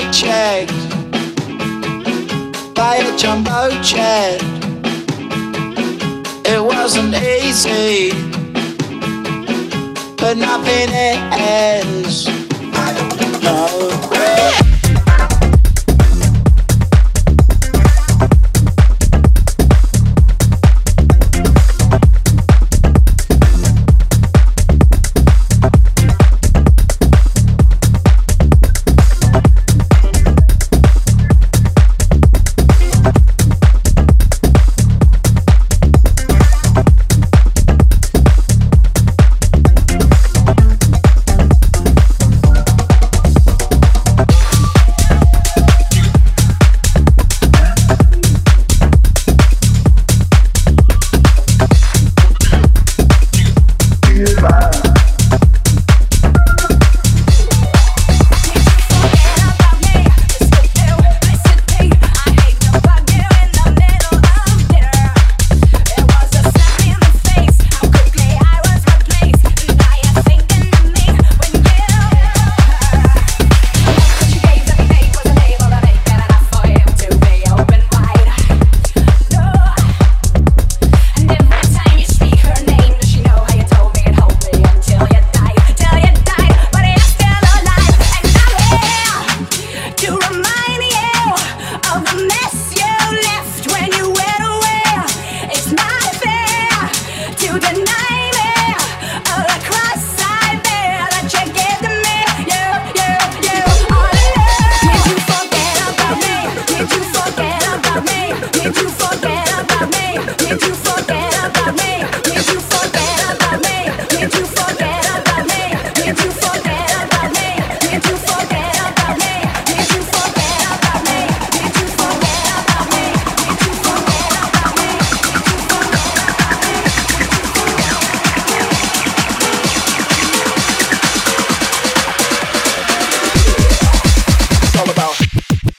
I got checked by a jumbo jet. It wasn't easy, but nothing is. I don't know.